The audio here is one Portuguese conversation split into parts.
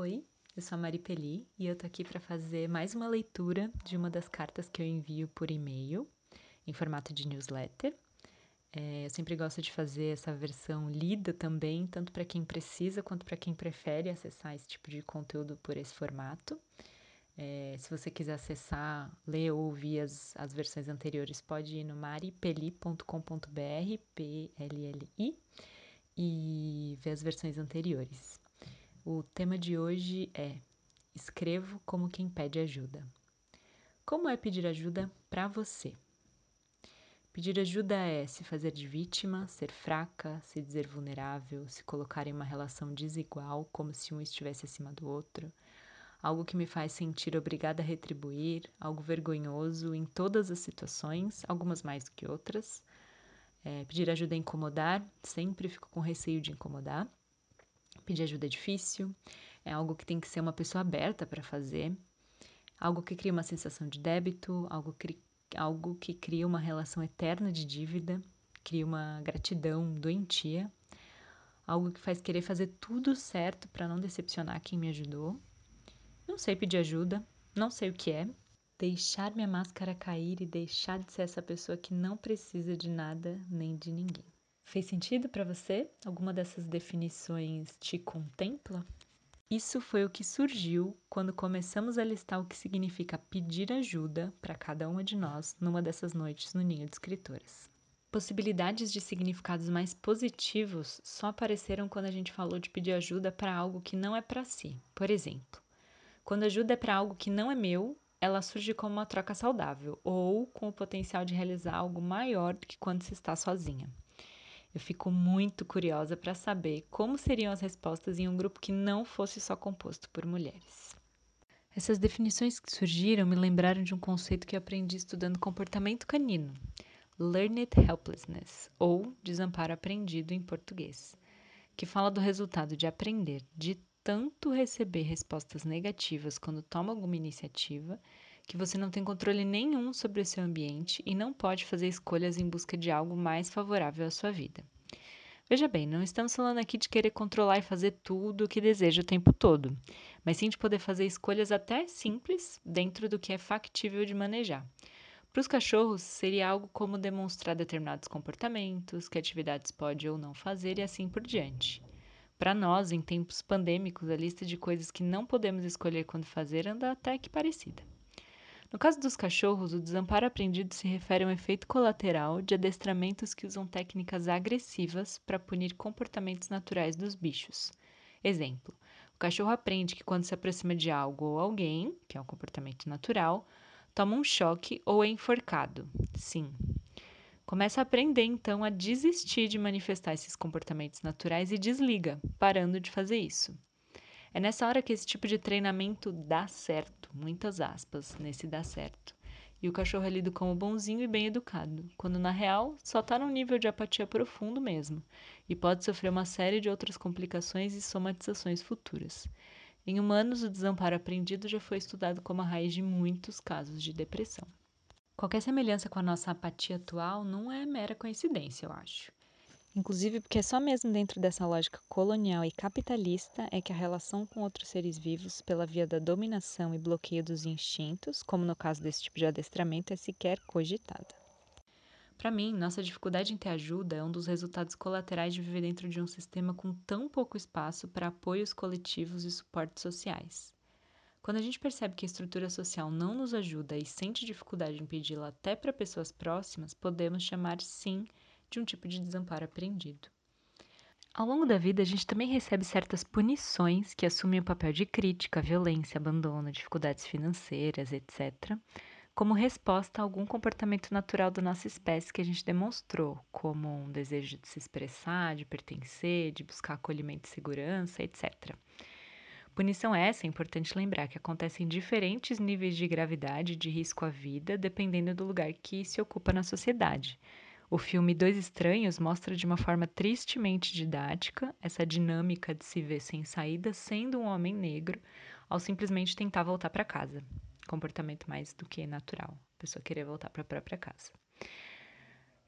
Oi, eu sou a Mari Peli e eu tô aqui para fazer mais uma leitura de uma das cartas que eu envio por e-mail, em formato de newsletter. É, eu sempre gosto de fazer essa versão lida também, tanto para quem precisa quanto para quem prefere acessar esse tipo de conteúdo por esse formato. É, se você quiser acessar, ler ou ouvir as, as versões anteriores, pode ir no maripeli.com.br, P-L-L-I, e ver as versões anteriores. O tema de hoje é Escrevo como quem pede ajuda. Como é pedir ajuda para você? Pedir ajuda é se fazer de vítima, ser fraca, se dizer vulnerável, se colocar em uma relação desigual, como se um estivesse acima do outro algo que me faz sentir obrigada a retribuir, algo vergonhoso em todas as situações, algumas mais do que outras. É, pedir ajuda é incomodar, sempre fico com receio de incomodar. Pedir ajuda é difícil, é algo que tem que ser uma pessoa aberta para fazer, algo que cria uma sensação de débito, algo que, algo que cria uma relação eterna de dívida, cria uma gratidão doentia, algo que faz querer fazer tudo certo para não decepcionar quem me ajudou não sei pedir ajuda, não sei o que é. Deixar minha máscara cair e deixar de ser essa pessoa que não precisa de nada nem de ninguém. Fez sentido para você? Alguma dessas definições te contempla? Isso foi o que surgiu quando começamos a listar o que significa pedir ajuda para cada uma de nós numa dessas noites no Ninho de Escritoras. Possibilidades de significados mais positivos só apareceram quando a gente falou de pedir ajuda para algo que não é para si. Por exemplo, quando ajuda é para algo que não é meu, ela surge como uma troca saudável ou com o potencial de realizar algo maior do que quando se está sozinha. Eu fico muito curiosa para saber como seriam as respostas em um grupo que não fosse só composto por mulheres. Essas definições que surgiram me lembraram de um conceito que aprendi estudando comportamento canino, Learned Helplessness, ou desamparo aprendido em português, que fala do resultado de aprender de tanto receber respostas negativas quando toma alguma iniciativa que você não tem controle nenhum sobre o seu ambiente e não pode fazer escolhas em busca de algo mais favorável à sua vida. Veja bem, não estamos falando aqui de querer controlar e fazer tudo o que deseja o tempo todo, mas sim de poder fazer escolhas até simples dentro do que é factível de manejar. Para os cachorros, seria algo como demonstrar determinados comportamentos, que atividades pode ou não fazer e assim por diante. Para nós, em tempos pandêmicos, a lista de coisas que não podemos escolher quando fazer anda até que parecida. No caso dos cachorros, o desamparo aprendido se refere a um efeito colateral de adestramentos que usam técnicas agressivas para punir comportamentos naturais dos bichos. Exemplo: o cachorro aprende que quando se aproxima de algo ou alguém, que é um comportamento natural, toma um choque ou é enforcado. Sim, Começa a aprender então a desistir de manifestar esses comportamentos naturais e desliga, parando de fazer isso. É nessa hora que esse tipo de treinamento dá certo, muitas aspas, nesse dá certo. E o cachorro é lido como bonzinho e bem educado, quando na real só está num nível de apatia profundo mesmo, e pode sofrer uma série de outras complicações e somatizações futuras. Em humanos, o desamparo aprendido já foi estudado como a raiz de muitos casos de depressão. Qualquer semelhança com a nossa apatia atual não é mera coincidência, eu acho. Inclusive porque é só mesmo dentro dessa lógica colonial e capitalista é que a relação com outros seres vivos, pela via da dominação e bloqueio dos instintos, como no caso desse tipo de adestramento, é sequer cogitada. Para mim, nossa dificuldade em ter ajuda é um dos resultados colaterais de viver dentro de um sistema com tão pouco espaço para apoios coletivos e suportes sociais. Quando a gente percebe que a estrutura social não nos ajuda e sente dificuldade em pedi-la até para pessoas próximas, podemos chamar sim de um tipo de desamparo aprendido. Ao longo da vida, a gente também recebe certas punições que assumem o papel de crítica, violência, abandono, dificuldades financeiras, etc., como resposta a algum comportamento natural da nossa espécie que a gente demonstrou, como um desejo de se expressar, de pertencer, de buscar acolhimento e segurança, etc. Punição essa, é importante lembrar, que acontece em diferentes níveis de gravidade e de risco à vida, dependendo do lugar que se ocupa na sociedade. O filme Dois Estranhos mostra de uma forma tristemente didática essa dinâmica de se ver sem saída sendo um homem negro ao simplesmente tentar voltar para casa. Comportamento mais do que natural, a pessoa querer voltar para a própria casa.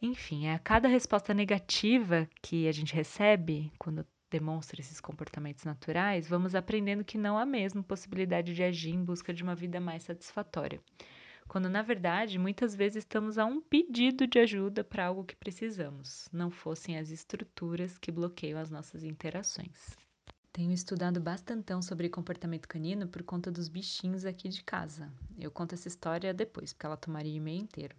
Enfim, a cada resposta negativa que a gente recebe quando demonstra esses comportamentos naturais, vamos aprendendo que não há mesmo possibilidade de agir em busca de uma vida mais satisfatória. Quando na verdade, muitas vezes estamos a um pedido de ajuda para algo que precisamos, não fossem as estruturas que bloqueiam as nossas interações. Tenho estudado bastantão sobre comportamento canino por conta dos bichinhos aqui de casa. Eu conto essa história depois, porque ela tomaria e-mail inteiro.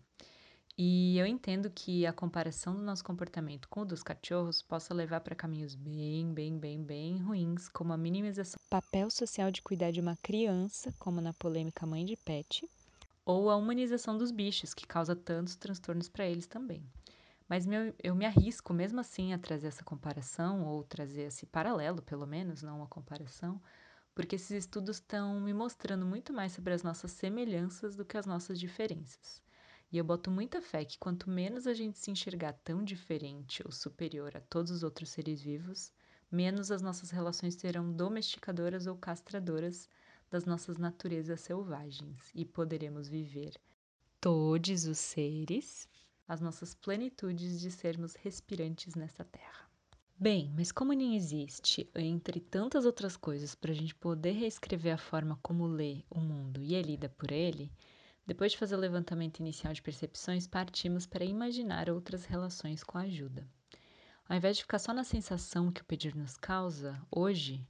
E eu entendo que a comparação do nosso comportamento com o dos cachorros possa levar para caminhos bem, bem, bem, bem ruins, como a minimização do papel social de cuidar de uma criança, como na polêmica mãe de pet, ou a humanização dos bichos, que causa tantos transtornos para eles também. Mas meu, eu me arrisco mesmo assim a trazer essa comparação, ou trazer esse paralelo, pelo menos, não uma comparação, porque esses estudos estão me mostrando muito mais sobre as nossas semelhanças do que as nossas diferenças. E eu boto muita fé que quanto menos a gente se enxergar tão diferente ou superior a todos os outros seres vivos, menos as nossas relações serão domesticadoras ou castradoras das nossas naturezas selvagens e poderemos viver todos os seres as nossas plenitudes de sermos respirantes nessa terra. Bem, mas como nem existe, entre tantas outras coisas, para a gente poder reescrever a forma como lê o mundo e é lida por ele, depois de fazer o levantamento inicial de percepções, partimos para imaginar outras relações com a ajuda. Ao invés de ficar só na sensação que o pedir nos causa, hoje,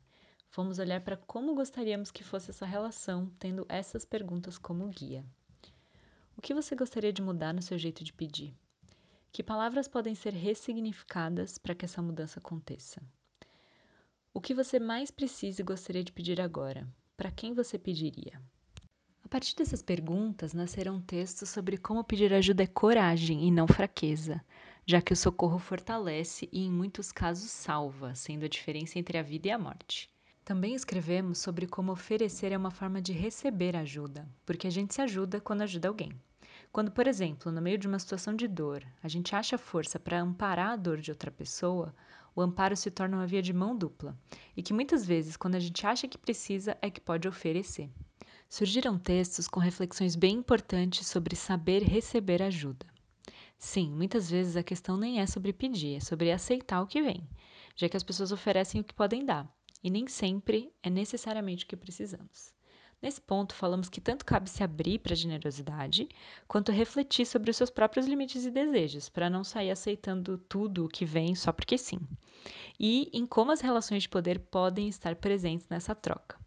fomos olhar para como gostaríamos que fosse essa relação, tendo essas perguntas como guia. O que você gostaria de mudar no seu jeito de pedir? Que palavras podem ser ressignificadas para que essa mudança aconteça? O que você mais precisa e gostaria de pedir agora? Para quem você pediria? partir dessas perguntas nascerão textos sobre como pedir ajuda é coragem e não fraqueza, já que o socorro fortalece e, em muitos casos, salva, sendo a diferença entre a vida e a morte. Também escrevemos sobre como oferecer é uma forma de receber ajuda, porque a gente se ajuda quando ajuda alguém. Quando, por exemplo, no meio de uma situação de dor, a gente acha força para amparar a dor de outra pessoa, o amparo se torna uma via de mão dupla, e que muitas vezes, quando a gente acha que precisa, é que pode oferecer. Surgiram textos com reflexões bem importantes sobre saber receber ajuda. Sim, muitas vezes a questão nem é sobre pedir, é sobre aceitar o que vem, já que as pessoas oferecem o que podem dar, e nem sempre é necessariamente o que precisamos. Nesse ponto, falamos que tanto cabe se abrir para a generosidade, quanto refletir sobre os seus próprios limites e desejos, para não sair aceitando tudo o que vem só porque sim. E em como as relações de poder podem estar presentes nessa troca.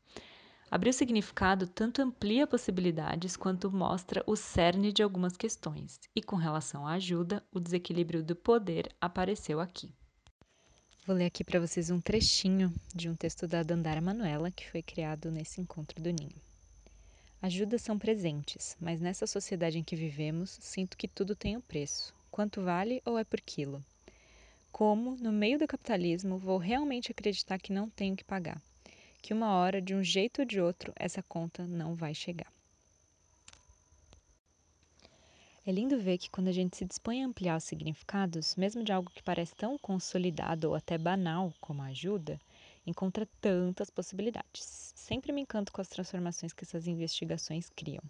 Abrir o significado tanto amplia possibilidades quanto mostra o cerne de algumas questões, e com relação à ajuda, o desequilíbrio do poder apareceu aqui. Vou ler aqui para vocês um trechinho de um texto da Dandara Manuela que foi criado nesse encontro do Ninho. Ajudas são presentes, mas nessa sociedade em que vivemos, sinto que tudo tem um preço. Quanto vale ou é por quilo? Como, no meio do capitalismo, vou realmente acreditar que não tenho que pagar? que uma hora, de um jeito ou de outro, essa conta não vai chegar. É lindo ver que quando a gente se dispõe a ampliar os significados, mesmo de algo que parece tão consolidado ou até banal como a ajuda, encontra tantas possibilidades. Sempre me encanto com as transformações que essas investigações criam.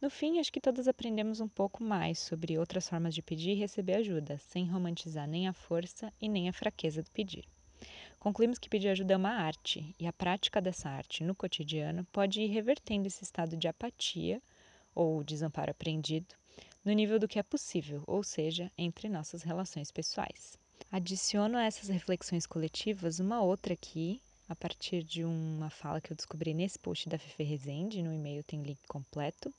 No fim, acho que todas aprendemos um pouco mais sobre outras formas de pedir e receber ajuda, sem romantizar nem a força e nem a fraqueza do pedir. Concluímos que pedir ajuda é uma arte, e a prática dessa arte no cotidiano pode ir revertendo esse estado de apatia ou desamparo aprendido no nível do que é possível, ou seja, entre nossas relações pessoais. Adiciono a essas reflexões coletivas uma outra aqui, a partir de uma fala que eu descobri nesse post da Fefe Rezende, no e-mail tem link completo,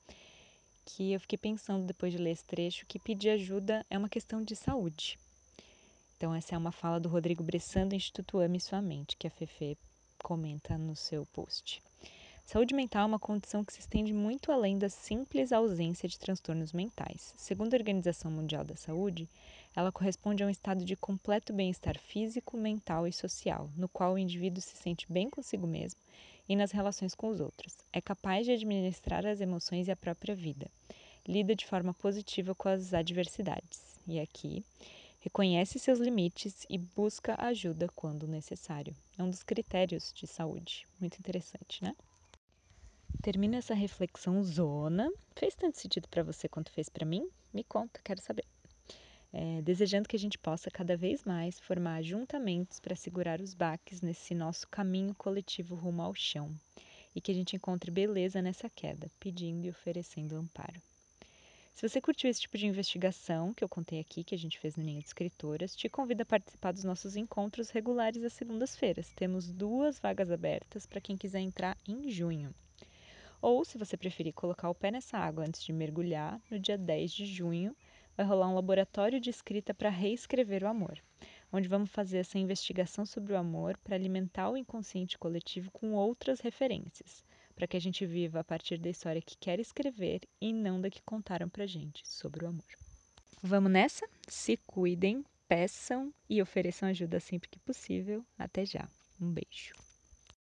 que eu fiquei pensando depois de ler esse trecho que pedir ajuda é uma questão de saúde. Então, essa é uma fala do Rodrigo Bressan do Instituto Ame Sua Mente, que a Fefe comenta no seu post. Saúde mental é uma condição que se estende muito além da simples ausência de transtornos mentais. Segundo a Organização Mundial da Saúde, ela corresponde a um estado de completo bem-estar físico, mental e social, no qual o indivíduo se sente bem consigo mesmo e nas relações com os outros. É capaz de administrar as emoções e a própria vida. Lida de forma positiva com as adversidades. E aqui, reconhece seus limites e busca ajuda quando necessário. É um dos critérios de saúde. Muito interessante, né? Termina essa reflexão zona. Fez tanto sentido para você quanto fez para mim? Me conta, quero saber. é, desejando que a gente possa cada vez mais formar ajuntamentos para segurar os baques nesse nosso caminho coletivo rumo ao chão e que a gente encontre beleza nessa queda, pedindo e oferecendo amparo. Se você curtiu esse tipo de investigação que eu contei aqui, que a gente fez no Ninho de Escritoras, te convido a participar dos nossos encontros regulares às segundas-feiras. Temos duas vagas abertas para quem quiser entrar em junho. Ou, se você preferir colocar o pé nessa água antes de mergulhar, no dia 10 de junho vai rolar um laboratório de escrita para reescrever o amor, onde vamos fazer essa investigação sobre o amor para alimentar o inconsciente coletivo com outras referências, para que a gente viva a partir da história que quer escrever e não da que contaram para gente sobre o amor. Vamos nessa? Se cuidem, peçam e ofereçam ajuda sempre que possível. Até já. Um beijo.